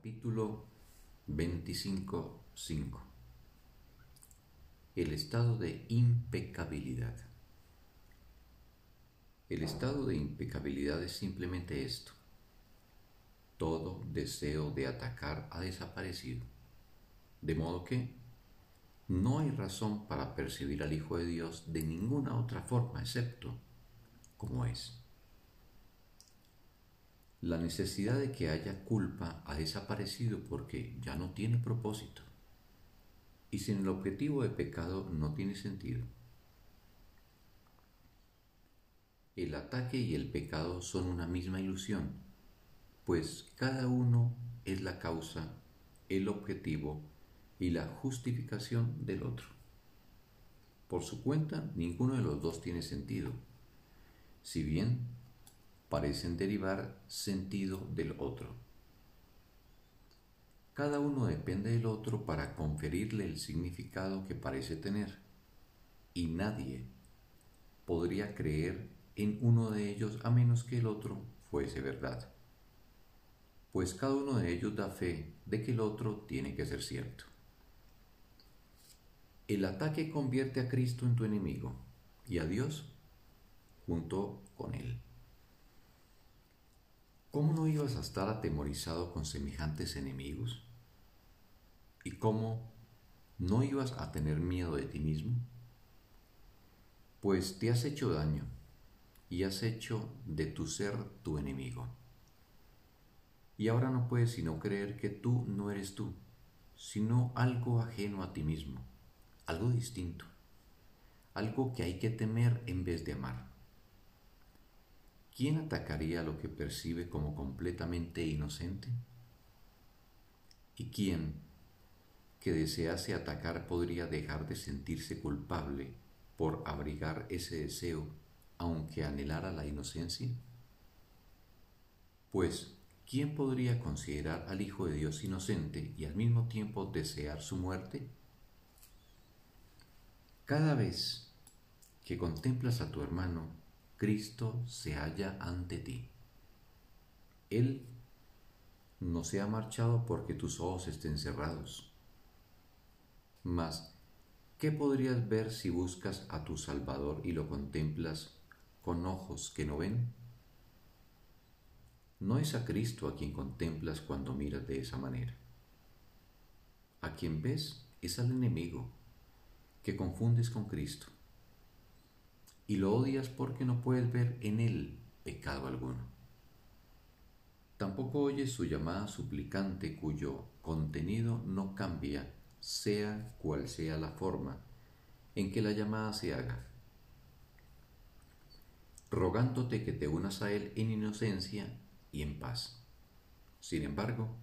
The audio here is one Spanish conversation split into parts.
Capítulo 25.5 El estado de impecabilidad. El estado de impecabilidad es simplemente esto. Todo deseo de atacar ha desaparecido. De modo que no hay razón para percibir al Hijo de Dios de ninguna otra forma excepto como es. La necesidad de que haya culpa ha desaparecido porque ya no tiene propósito. Y sin el objetivo de pecado no tiene sentido. El ataque y el pecado son una misma ilusión, pues cada uno es la causa, el objetivo y la justificación del otro. Por su cuenta, ninguno de los dos tiene sentido, si bien parecen derivar sentido del otro. Cada uno depende del otro para conferirle el significado que parece tener, y nadie podría creer en uno de ellos a menos que el otro fuese verdad, pues cada uno de ellos da fe de que el otro tiene que ser cierto. El ataque convierte a Cristo en tu enemigo y a Dios junto con él. ¿Cómo no ibas a estar atemorizado con semejantes enemigos? ¿Y cómo no ibas a tener miedo de ti mismo? Pues te has hecho daño y has hecho de tu ser tu enemigo. Y ahora no puedes sino creer que tú no eres tú, sino algo ajeno a ti mismo, algo distinto, algo que hay que temer en vez de amar. ¿Quién atacaría lo que percibe como completamente inocente? ¿Y quién, que desease atacar, podría dejar de sentirse culpable por abrigar ese deseo, aunque anhelara la inocencia? Pues, ¿quién podría considerar al Hijo de Dios inocente y al mismo tiempo desear su muerte? Cada vez que contemplas a tu hermano Cristo se halla ante ti. Él no se ha marchado porque tus ojos estén cerrados. Mas, ¿qué podrías ver si buscas a tu Salvador y lo contemplas con ojos que no ven? No es a Cristo a quien contemplas cuando miras de esa manera. A quien ves es al enemigo que confundes con Cristo y lo odias porque no puedes ver en él pecado alguno. Tampoco oyes su llamada suplicante cuyo contenido no cambia, sea cual sea la forma en que la llamada se haga, rogándote que te unas a él en inocencia y en paz. Sin embargo,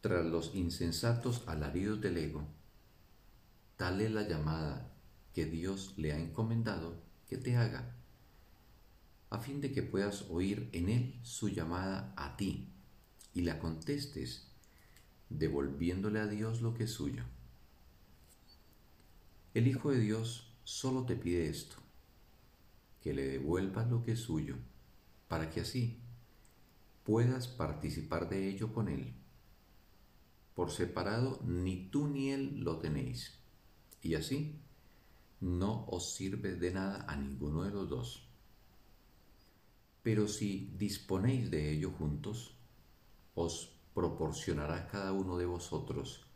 tras los insensatos alaridos del ego, tal es la llamada que Dios le ha encomendado que te haga, a fin de que puedas oír en Él su llamada a ti y la contestes, devolviéndole a Dios lo que es suyo. El Hijo de Dios solo te pide esto, que le devuelvas lo que es suyo, para que así puedas participar de ello con Él. Por separado, ni tú ni Él lo tenéis, y así no os sirve de nada a ninguno de los dos. Pero si disponéis de ello juntos, os proporcionará cada uno de vosotros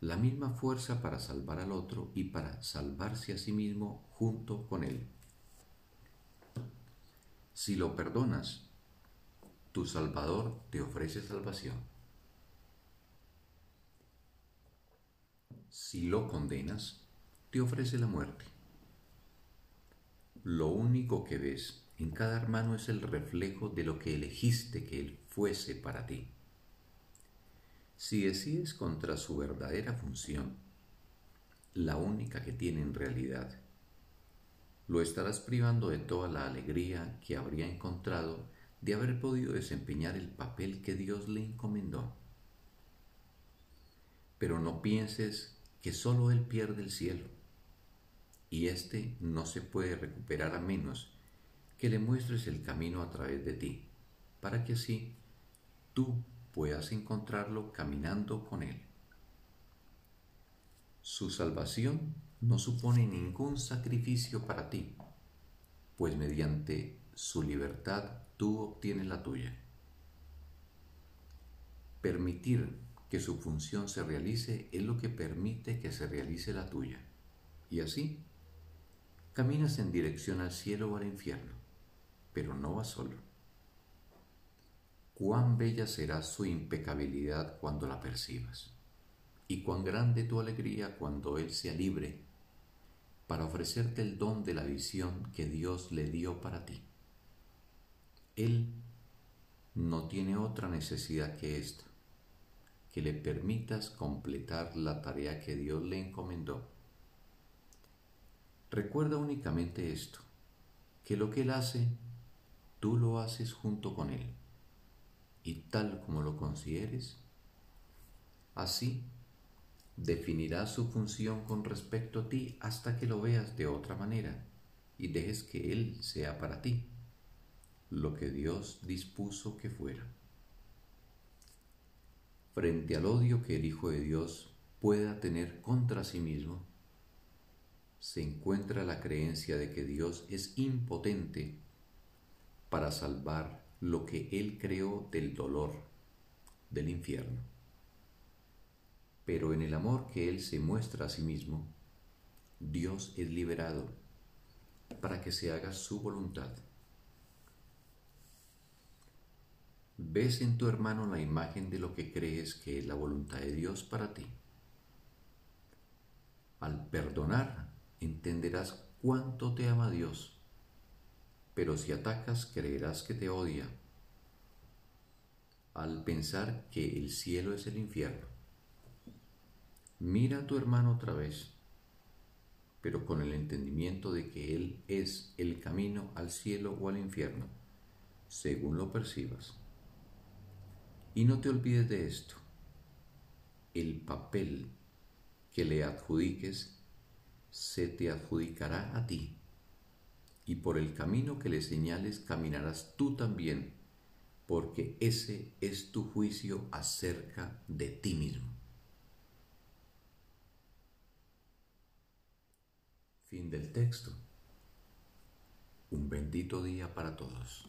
la misma fuerza para salvar al otro y para salvarse a sí mismo junto con él. Si lo perdonas, tu Salvador te ofrece salvación. Si lo condenas, te ofrece la muerte. Lo único que ves en cada hermano es el reflejo de lo que elegiste que él fuese para ti. Si decides contra su verdadera función, la única que tiene en realidad, lo estarás privando de toda la alegría que habría encontrado de haber podido desempeñar el papel que Dios le encomendó. Pero no pienses que sólo Él pierde el cielo y éste no se puede recuperar a menos que le muestres el camino a través de ti, para que así tú puedas encontrarlo caminando con Él. Su salvación no supone ningún sacrificio para ti, pues mediante su libertad tú obtienes la tuya. Permitir que su función se realice es lo que permite que se realice la tuya. Y así, caminas en dirección al cielo o al infierno, pero no vas solo. Cuán bella será su impecabilidad cuando la percibas, y cuán grande tu alegría cuando Él sea libre para ofrecerte el don de la visión que Dios le dio para ti. Él no tiene otra necesidad que esta, que le permitas completar la tarea que Dios le encomendó. Recuerda únicamente esto, que lo que Él hace, tú lo haces junto con Él, y tal como lo consideres, así definirá su función con respecto a ti hasta que lo veas de otra manera y dejes que Él sea para ti lo que Dios dispuso que fuera. Frente al odio que el Hijo de Dios pueda tener contra sí mismo, se encuentra la creencia de que Dios es impotente para salvar lo que Él creó del dolor, del infierno pero en el amor que Él se muestra a sí mismo, Dios es liberado para que se haga su voluntad. ¿Ves en tu hermano la imagen de lo que crees que es la voluntad de Dios para ti? Al perdonar, entenderás cuánto te ama Dios, pero si atacas, creerás que te odia. Al pensar que el cielo es el infierno, Mira a tu hermano otra vez, pero con el entendimiento de que Él es el camino al cielo o al infierno, según lo percibas. Y no te olvides de esto. El papel que le adjudiques se te adjudicará a ti, y por el camino que le señales caminarás tú también, porque ese es tu juicio acerca de ti mismo. Fin del texto. Un bendito día para todos.